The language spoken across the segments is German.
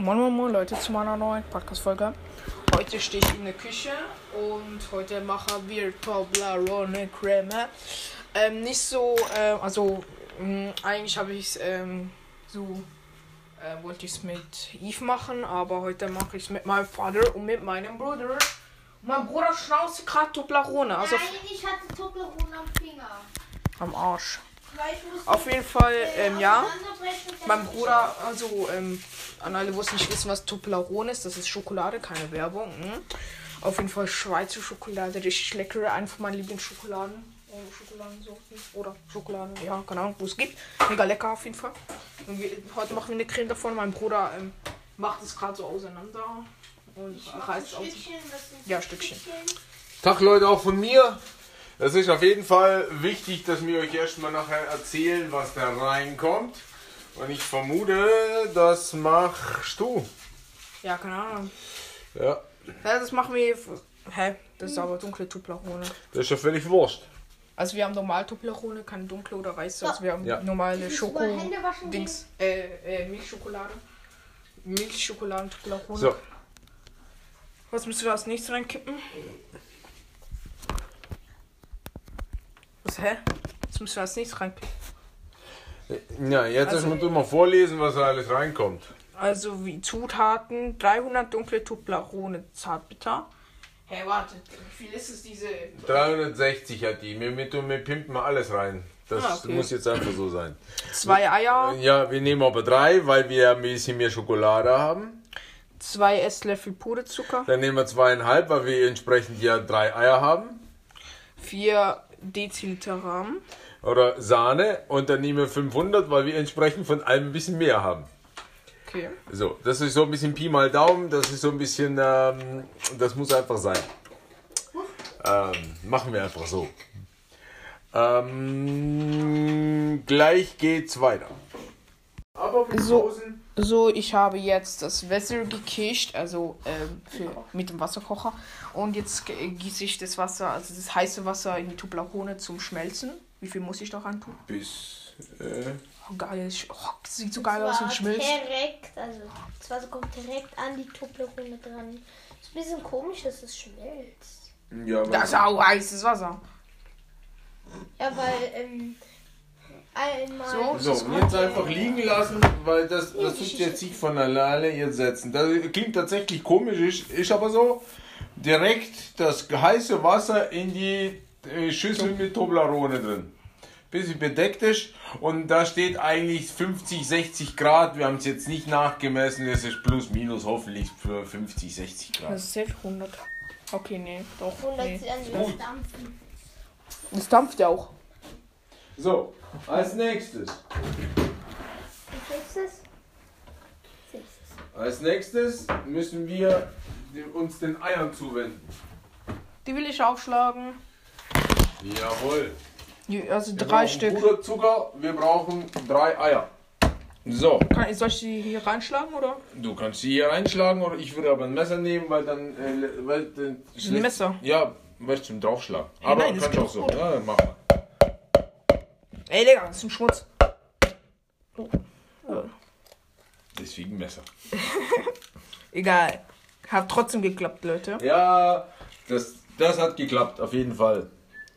Moin Moin Moin Leute zu meiner neuen Podcast-Folge. Heute stehe ich in der Küche und heute machen wir Toblerone Creme. Ähm, nicht so, äh, also mh, eigentlich habe ich es ähm, so, äh, wollte ich es mit Eve machen, aber heute mache ich es mit meinem Vater und mit meinem Bruder. Mein Bruder schnauzt gerade Toblerone, also Nein, ich hatte Toblerone am Finger. am Arsch. Auf jeden Fall, äh, ähm, ja. Mein Bruder, also ähm, an alle, wo es nicht wissen, was Toblerone ist, das ist Schokolade, keine Werbung. Mhm. Auf jeden Fall Schweizer Schokolade, richtig leckere, eine von meinen Lieblingsschokoladen. Äh, Schokoladensorten oder Schokoladen, ja, keine Ahnung, wo es gibt. Mega lecker auf jeden Fall. Und wir, heute machen wir eine Creme davon. Mein Bruder ähm, macht es gerade so auseinander und reißt ein aus. Stückchen, das sind Ja, Stückchen. Tag Leute, auch von mir. Es ist auf jeden Fall wichtig, dass wir euch erstmal nachher erzählen, was da reinkommt. Und ich vermute, das machst du. Ja, keine Ahnung. Ja, Ja, das machen wir. Hä? Das ist aber dunkle Toblerone. das ist ja völlig wurscht. Also wir haben normal Toblerone, keine dunkle oder weiße. Also wir haben Ja. normale du Schoko mal Hände waschen Dings äh, äh Milchschokolade. Milchschokoladen Toblerone. So, Was müssen wir als nächstes reinkippen? Was hä? Was müssen wir als nächstes reinkippen? ja, jetzt Also- erstmal du mal vorlesen, was da alles reinkommt. Also wie Zutaten 300 dunkle Toblerone Zartbitter. Hä, hey, warte, wie viel ist es diese 360 hat die. Wir, wir, wir pimpen mal alles rein. Das Ah, okay. muss jetzt einfach so sein. zwei Eier, Ja, wir nehmen aber drei, weil wir ein bisschen mehr Schokolade haben. zwei Esslöffel Puderzucker, Dann nehmen wir zweieinhalb, weil wir entsprechend ja drei Eier haben. vier Deziliter Rahm, Oder Sahne. Und dann nehmen wir 500, weil wir entsprechend von allem ein bisschen mehr haben. okay. So, das ist so ein bisschen Pi mal Daumen. Das ist so ein bisschen, ähm, das muss einfach sein. Ähm, machen wir einfach so. Ähm, gleich geht's weiter. Aber wir So. So, ich habe jetzt das Wasser gekischt, also ähm, für, mit dem Wasserkocher. Und jetzt g- gieße ich das Wasser, also das heiße Wasser in die Toblerone zum Schmelzen. Wie viel muss ich da rein tun? bis. Äh, Oh, geil, oh, sieht so geil aus und schmilzt. direkt, also das Wasser kommt direkt an die Toblerone dran. Ist ein bisschen komisch, dass es schmilzt. ja, Das ist auch heißes Wasser. Ja, weil ähm, einmal. So. So, und jetzt einfach liegen lassen, weil das, das tut jetzt nicht von alleine jetzt setzen. Das klingt tatsächlich komisch, ist, ist aber so. Direkt das heiße Wasser in die äh, Schüssel mit Toblerone drin. Bis sie bedeckt ist und da steht eigentlich 50, 60 Grad. Wir haben es jetzt nicht nachgemessen, es ist plus minus hoffentlich für 50, 60 Grad. Das ist safe 100. Okay, nee, doch. 100 Nee. das Dampfen. Das dampft ja auch. So, als nächstes. Als nächstes müssen wir uns den Eiern zuwenden. Die will ich aufschlagen. Jawohl. Also Wir drei Stück. Puderzucker, wir brauchen drei Eier. So, Kann, soll ich die hier reinschlagen oder? du kannst sie hier reinschlagen oder ich würde aber ein Messer nehmen, weil dann. Äh, weil, dann Ein Messer? Ja, weil ich zum Draufschlagen. Ja, Aber nein, kannst auch so. gut. Ja, dann mach mal. Ey, Digga, das ist ein Schmutz. Deswegen Messer. Egal. Hat trotzdem geklappt, Leute. Ja, das, das hat geklappt, auf jeden Fall.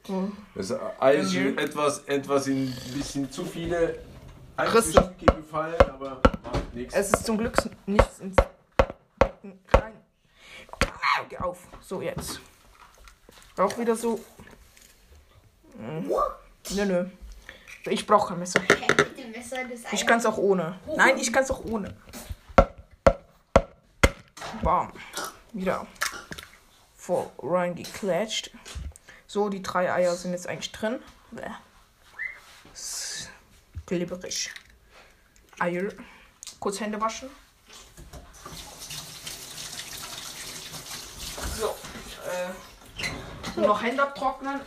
Mhm. Das ist etwas, etwas in ein bisschen zu viele Risse. Einzelstücke gefallen, aber macht nichts. Es ist zum Glück nichts ins Becken rein. Ah, Geh auf. So, jetzt. Auch wieder so. Hm. Nö, nö. Ich brauche kein Messer. Ich kann es auch ohne. Nein, ich kann es auch ohne. Bam. Wieder voll reingeklatscht. So, die drei Eier sind jetzt eigentlich drin. Bäh. Glibberig. Eier. Kurz Hände waschen. So. Äh, noch Hände abtrocknen.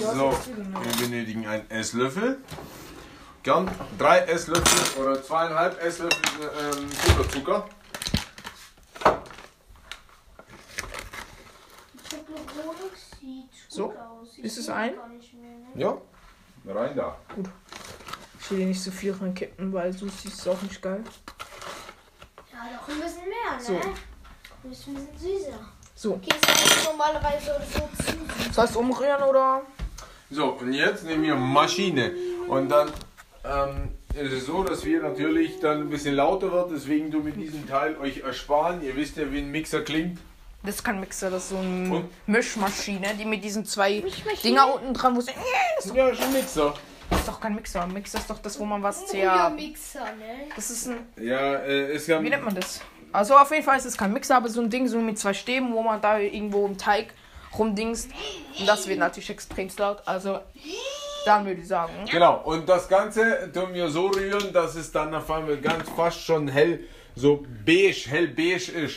So, wir benötigen einen Esslöffel. Gern drei Esslöffel oder zweieinhalb Esslöffel ähm, Puderzucker. Die Toblerone sieht So, gut ist es ein? Ja, rein da. Ich will hier nicht so viel reinkippen, weil so ist auch nicht geil. Ja, doch ein bisschen mehr, ne? So. Ein bisschen süßer. So, Okay, das ist normalerweise so das heißt umrühren oder? So, und jetzt nehmen wir Maschine. Und dann ähm, ist es so, dass wir natürlich dann ein bisschen lauter wird, deswegen du mit diesem Teil euch ersparen. Ihr wisst ja, wie ein Mixer klingt. Das ist kein Mixer, das ist so eine Und? Mischmaschine, die mit diesen zwei? Dinger unten dran, wo es. Ja, schon Mixer. Das ist doch kein Mixer. Ein Mixer ist doch das, wo man was Ja, sehr. Mixer, ne? Das ist ein. Ja, äh, es kann. Wie nennt man das? Also auf jeden Fall ist es kein Mixer, aber so ein Ding, so mit zwei Stäben, wo man da irgendwo im Teig rumdingst. Und das wird natürlich extrem laut. Also dann würde ich sagen. Genau, und das Ganze tun wir so rühren, dass es dann auf einmal ganz fast schon hell, so beige, hell beige ist.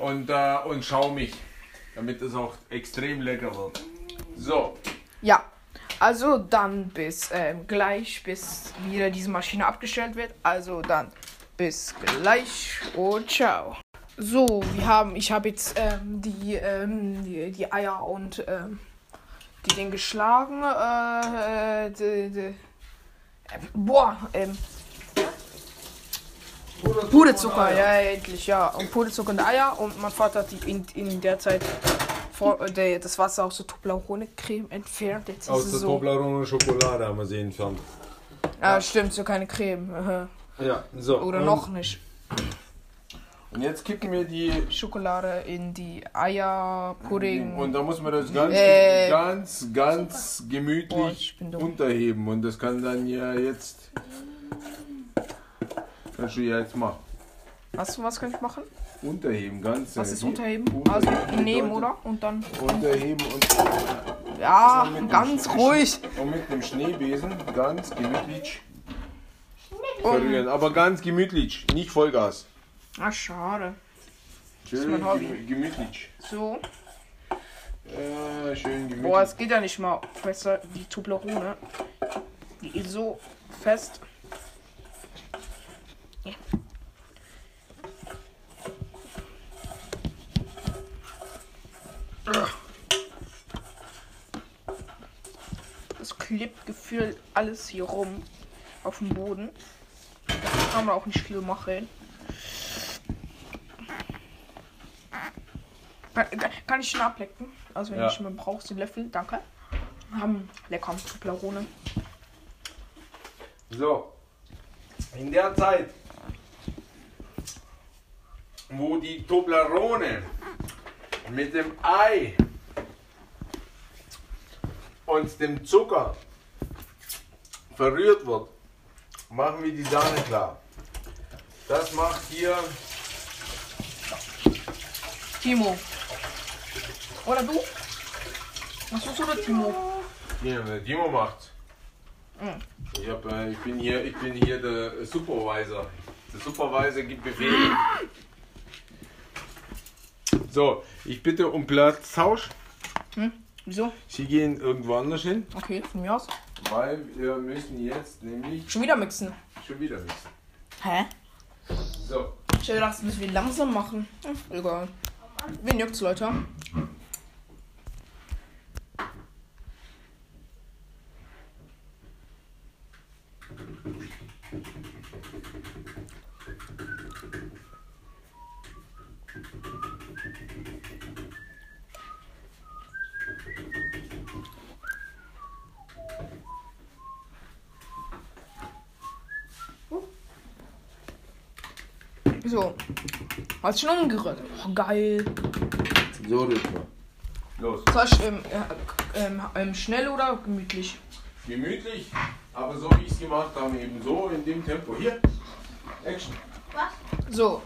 Und, äh, und schaumig. Damit es auch extrem lecker wird. So, Ja. Also dann bis ähm, gleich, bis wieder diese Maschine abgestellt wird. Also dann bis gleich und ciao. So, wir haben, ich habe jetzt ähm, die, ähm, die, die Eier und ähm, die den geschlagen. Äh, äh, die, die, äh, boah, ähm, Puderzucker, ja, endlich, ja. Und Puderzucker und Eier. Und mein Vater hat die in, in der Zeit vor, äh, der, das Wasser aus der Toblerone-Creme entfernt. Jetzt ist aus es der so. Toblerone Schokolade haben wir sie entfernt. Ah, stimmt, so keine Creme. aha. Ja, so. Oder noch nicht. Und jetzt kippen wir die. Schokolade in die Eierpudding. Und da muss man das ganz, Äh, ganz, ganz Boah, gemütlich dumm. unterheben. Und das kann dann ja jetzt. Kannst du ja jetzt machen. Was, was kann ich machen? Unterheben, ganz. Was ist äh, unterheben? Unterheben Also nehmen, oder? Und dann. Unterheben und, Ja, dem ganz ruhig. und mit dem Schneebesen ganz gemütlich Um. Aber ganz gemütlich, nicht Vollgas. Ah, schade. Schön gemütlich. So. Ja, schön gemütlich. Boah, es geht ja nicht mal besser. Die Toblerone. Die ist so fest. Ja. Das klebt gefühlt alles hier rum auf dem Boden. Da kann man auch nicht viel machen. Kann, ich schon ablecken? Also wenn Ja. ich schon mal brauchst, den Löffel, danke. Haben lecker Toblerone. So, in der Zeit, wo die Toblerone mit dem Ei und dem Zucker verrührt wird, machen wir die Sahne klar. Das macht hier Timo. Oder du? Was tust du oder Timo? hier, der Dimo macht. Mhm. Ich, hab, äh, ich, bin hier, ich bin hier der Supervisor. Der Supervisor gibt Befehle. So, ich bitte um Platztausch. Wieso? Sie gehen irgendwo anders hin, Okay, von mir aus. weil wir müssen jetzt nämlich Schon wieder mixen. schon wieder mixen. Hä? So, Ich hätte gedacht, das müssen wir langsam machen. Hm, egal. Wen juckt's, Leute? So. Hast du schon umgerührt? Oh, geil. so rücken Los. Soll ich ähm, äh, ähm, ähm, schnell oder gemütlich? Gemütlich, aber so wie ich es gemacht habe, eben so in dem Tempo. Hier, Action. So,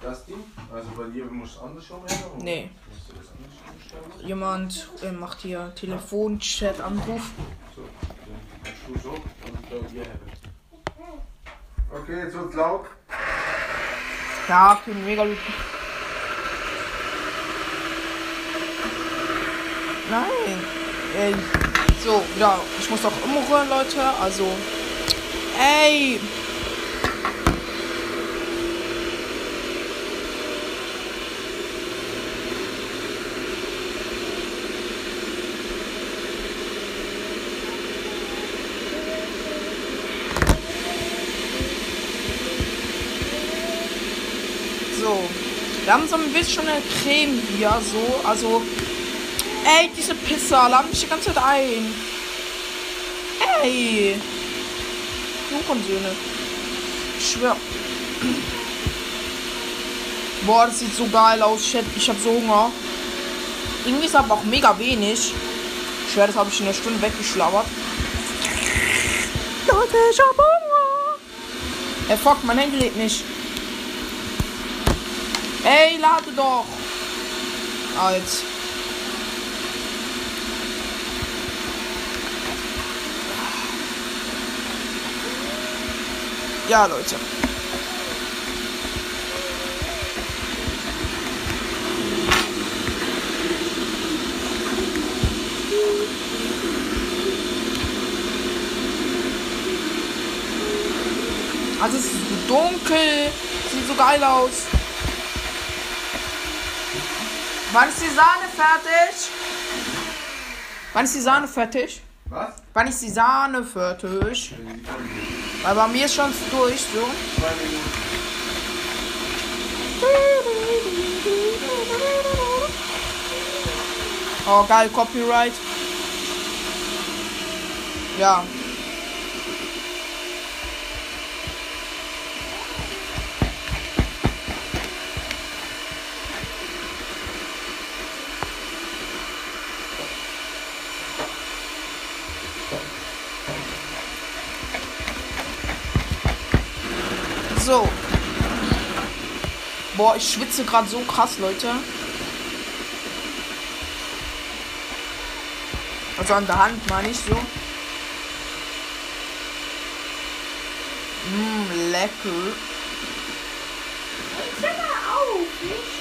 Das Ding, also bei dir muss es anders schon werden? Nee. Anders jemand äh, macht hier Telefonchat, Anruf. So, dann kannst du so und dann hier. Okay, jetzt wird's laut. Ja, okay, mega gut. Nein. Ey. So, ja, ich muss doch umrühren, Leute. Also. Ey. So. Wir haben so ein bisschen eine Creme hier, so. Also. Ey, diese Pizza, lad mich die ganze Zeit ein. Ey. Juchensöhne. Ich schwör. Boah, das sieht so geil aus. Shit, ich hab so Hunger. Irgendwie ist aber auch mega wenig. Ich schwör, das habe ich in einer Stunde weggeschlauert. Leute, ich hab Hunger. Ey, fuck, mein Handy lädt nicht. Ey, lade doch. Als. Ja, Leute. Also es ist dunkel, sieht so geil aus. Wann ist die Sahne fertig? Wann ist die Sahne fertig? Was? Wann ist die Sahne fertig? Weil bei mir ist schon durch, so. Zwei Minuten. Oh, geil, Copyright. Ja. So. Boah, ich schwitze gerade so krass, Leute. Also an der Hand meine ich so. Mmm, lecker. Hör mal auf, nicht?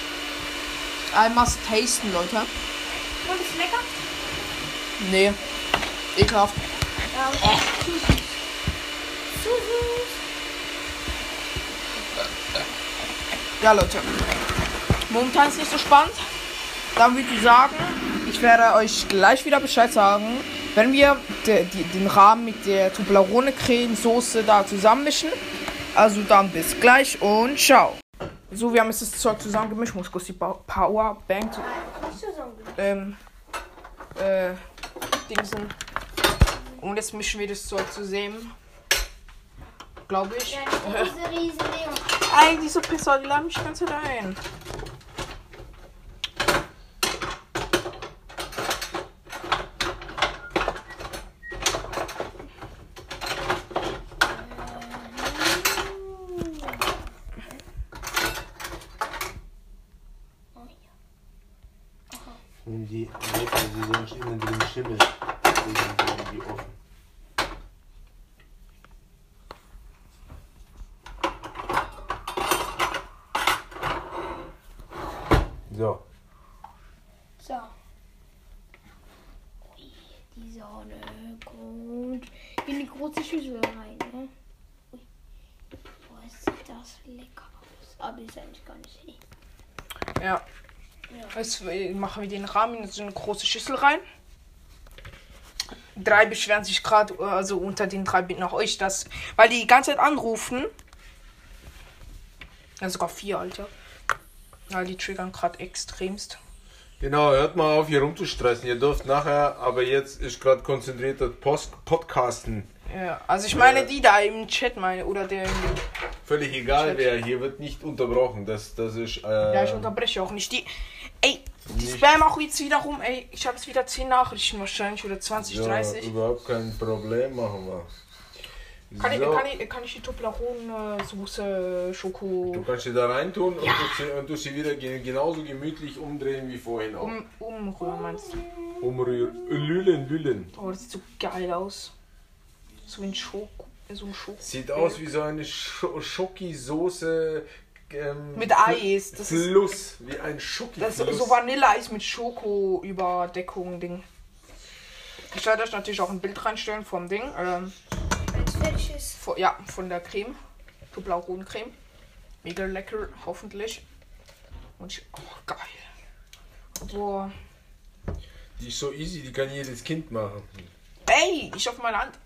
I must tasten, Leute. Und ist lecker? Nee. Ekelhaft. Ja, und zu süß. Zu süß. Ja, Leute. Momentan ist nicht so spannend. Dann würde ich sagen, ich werde euch gleich wieder Bescheid sagen, wenn wir de, die, den Rahmen mit der Toblerone Creme Soße da zusammenmischen. Also dann bis gleich und ciao. So, wir haben jetzt das Zeug zusammengemischt. Muss kurz die Ba- Powerbank Nicht zusammen. ähm, äh, Dingsen. Und jetzt mischen wir das Zeug zusammen. Glaube ich. Ja, diese riesen Ey, diese Pizza, die laden mich die ganze Zeit ein. Wenn die Leute, die sonst innen drin Schimmel, legen die offen. So. So. Ui, die Sonne kommt in die große Schüssel rein. Ne? Ui. Boah, sieht das lecker aus. Aber ist eigentlich gar nicht hell. Ja. Jetzt äh, machen wir den Rahmen in so eine große Schüssel rein. Drei beschweren sich gerade, also unter den drei bin auch euch das, weil die die ganze Zeit anrufen. Ja, sogar vier, Alter. Ja, die triggern gerade extremst. Genau, hört mal auf hier rumzustressen. Ihr dürft nachher, aber jetzt ist gerade konzentrierter Post Podcasten. Ja, also ich meine Ja. die da im Chat meine oder der. Völlig egal Chat. wer, hier wird nicht unterbrochen. Das, das ist. Äh, Ja, ich unterbreche auch nicht die. Ey, die Nicht. Spam auch jetzt wieder rum. Ey, ich habe jetzt wieder 10 Nachrichten wahrscheinlich oder 20, ja, 30. überhaupt kein Problem, machen wir. Kann, ich, So, kann, ich, kann ich die Toblerone-Soße, Schoko Du kannst sie da reintun und, du sie, und du sie wieder ge- genauso gemütlich umdrehen wie vorhin auch. um, umrühren, meinst du? Umrühren. Lülen, lülen. Oh, das sieht so geil aus. So ein Schoko. So ein Schoko. Sieht aus wie so eine Scho Schokisoße. Ähm, Mit Eis. Das ist, Fluss, wie ein Schoki. das ist so Vanilleeis mit Schoko-Überdeckung, Ding. Ich werde euch natürlich auch ein Bild reinstellen vom Ding. Ähm, fertig ist. von, ja, von der Creme. Toblerone-Creme. Mega lecker, hoffentlich. Und ich, oh, geil. Boah. Die ist so easy, die kann jedes Kind machen. Ey, ich auf meine Hand.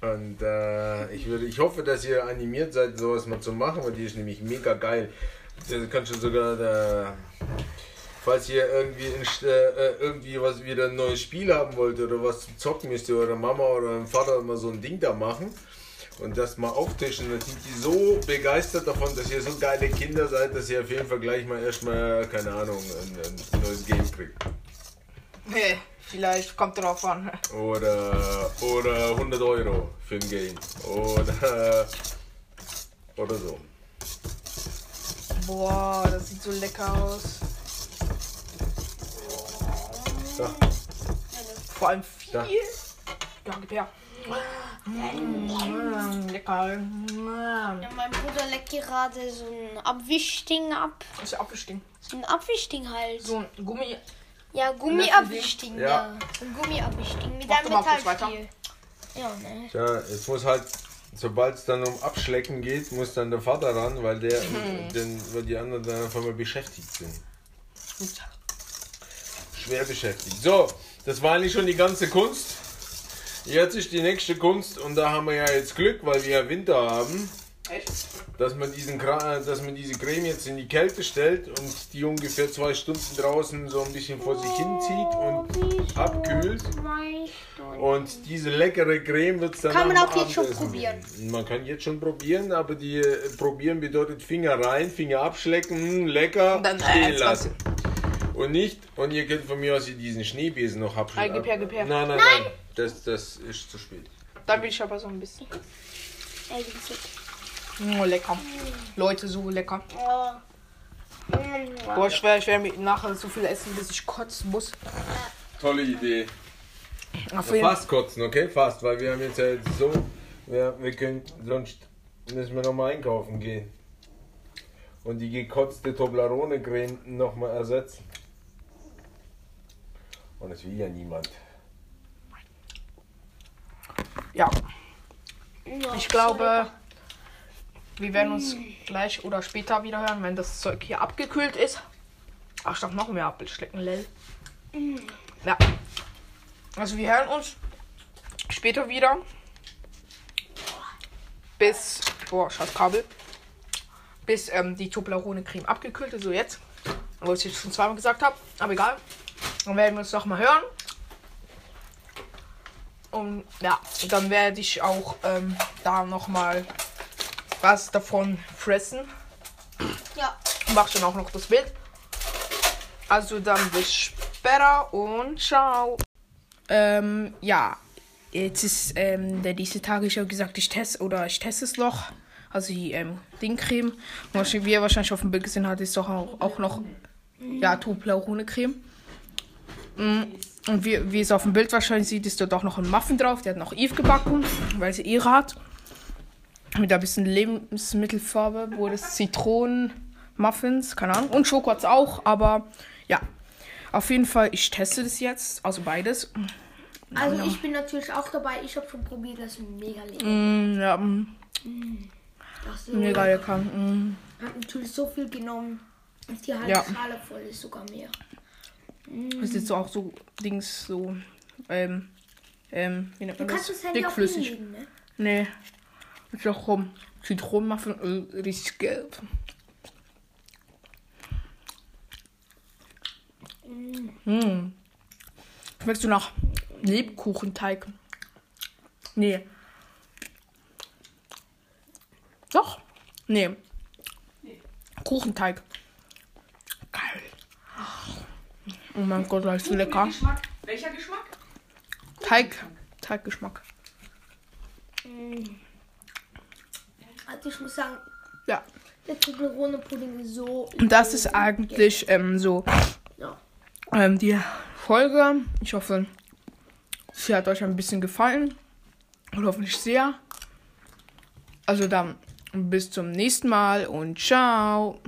Und äh, ich, würde, ich hoffe, dass ihr animiert seid, sowas mal zu machen, weil die ist nämlich mega geil. Da kannst du sogar da. Falls ihr irgendwie, in, äh, irgendwie was wieder ein neues Spiel haben wollt oder was zum Zocken müsst ihr eure Mama oder eurem Vater mal so ein Ding da machen und das mal auftischen, dann sind die so begeistert davon, dass ihr so geile Kinder seid, dass ihr auf jeden Fall gleich mal erstmal, keine Ahnung, ein, ein neues Game kriegt. Nee, vielleicht kommt drauf an. Oder, oder 100 Euro für ein Game. Oder, oder so. Boah, das sieht so lecker aus. Da, Vor allem viel. Da. Ja, gib her. Mm, lecker. Mm. Ja, mein Bruder leckt gerade so ein Abwischding ab. Das ist Apfelstink. So ein Abwischding halt. So ein Gummi. Ja, Gummiabwischding, Ja. ja. So ein Gummiabwischding mit einem Metallstiel. Ja, ne? Tja, es muss halt, sobald es dann um Abschlecken geht, muss dann der Vater ran, weil der, denn, weil die anderen dann auf einmal beschäftigt sind. Schwer beschäftigt. So, das war eigentlich schon die ganze Kunst. Jetzt ist die nächste Kunst und da haben wir ja jetzt Glück, weil wir ja Winter haben? Dass man, diesen, dass man diese Creme jetzt in die Kälte stellt und die ungefähr zwei Stunden draußen so ein bisschen vor sich hinzieht und abkühlt. Und diese leckere Creme wird es dann Kann man auch jetzt schon probieren. Man kann jetzt schon probieren, aber die äh, probieren bedeutet Finger rein, Finger abschlecken, mm, lecker, Und dann, äh, stehen jetzt lassen. Und nicht, und ihr könnt von mir aus diesen Schneebesen noch abschlecken. Nein, gib her, gib her. Nein, nein, nein, das, das ist zu spät. Da will ich aber so ein bisschen. Sind- Oh, lecker. Leute, so lecker. Oh. Boah, ich werde ich nachher so viel essen, bis ich kotzen muss. Tolle Idee. Auf jeden Fast kotzen, okay? Fast, weil wir haben jetzt ja jetzt so, wir, wir können, sonst müssen wir nochmal einkaufen gehen. Und die gekotzte Toblerone-Creme nochmal ersetzen. Und es will ja niemand. Ja, Ja, ich glaube, wir werden uns gleich oder später wieder hören, wenn das Zeug hier abgekühlt ist. Ach, ich darf noch mehr Apfelschlecken, lel. Ja. Also wir hören uns später wieder. Bis, boah, scheiß Kabel. Bis ähm, die Toblerone-Creme abgekühlt ist, so jetzt. Was ich jetzt schon zweimal gesagt habe, aber egal. Dann werden wir uns noch mal hören. Und ja, dann werde ich auch ähm, da noch mal was davon fressen. Ja. Mach schon auch noch das Bild. Also dann bis später und ciao. Ähm, ja. Jetzt ist ähm, der diese Tage, ich habe gesagt, ich teste oder ich teste es noch. Also die ähm, Dingcreme. Und wie ihr wahrscheinlich auf dem Bild gesehen habt, ist doch auch, auch noch ja, Toblerone-Creme. Mm, Und wie, wie es auf dem Bild wahrscheinlich sieht, ist dort auch noch ein Muffin drauf. Der hat noch Eve gebacken, weil sie ihre hat. Mit ein bisschen Lebensmittelfarbe, wo das Zitronen-Muffins, keine Ahnung. Und Schoko hat's auch, aber ja. Auf jeden Fall, ich teste das jetzt, also beides. Also ich bin natürlich auch dabei. Ich habe schon probiert, das ist mega lecker. Mm, ja, mm, Das ist mega lecker. Mm. hat natürlich so viel genommen, dass die halbe Ja. Schale voll ist, sogar mehr. Das ist jetzt so auch so Dings, so, ähm, ähm, wie nennt Du man kannst das? das Handy Dickflüssig. hinlegen, ne? Nee. Ist doch rum. Zitronenmuffin, richtig gelb. Mm. Schmeckst du nach Lebkuchenteig? Nee. Doch? Nee. Kuchenteig. Geil. Oh mein Gott, das ist lecker. Geschmack. Welcher Geschmack? Teig. Teiggeschmack. Also ich muss sagen, Ja. der Toblerone-Pudding ist so... Und das ist eigentlich ähm, so Ja. ähm, die Folge. Ich hoffe, sie hat euch ein bisschen gefallen. Und hoffentlich sehr. Also dann bis zum nächsten Mal und ciao.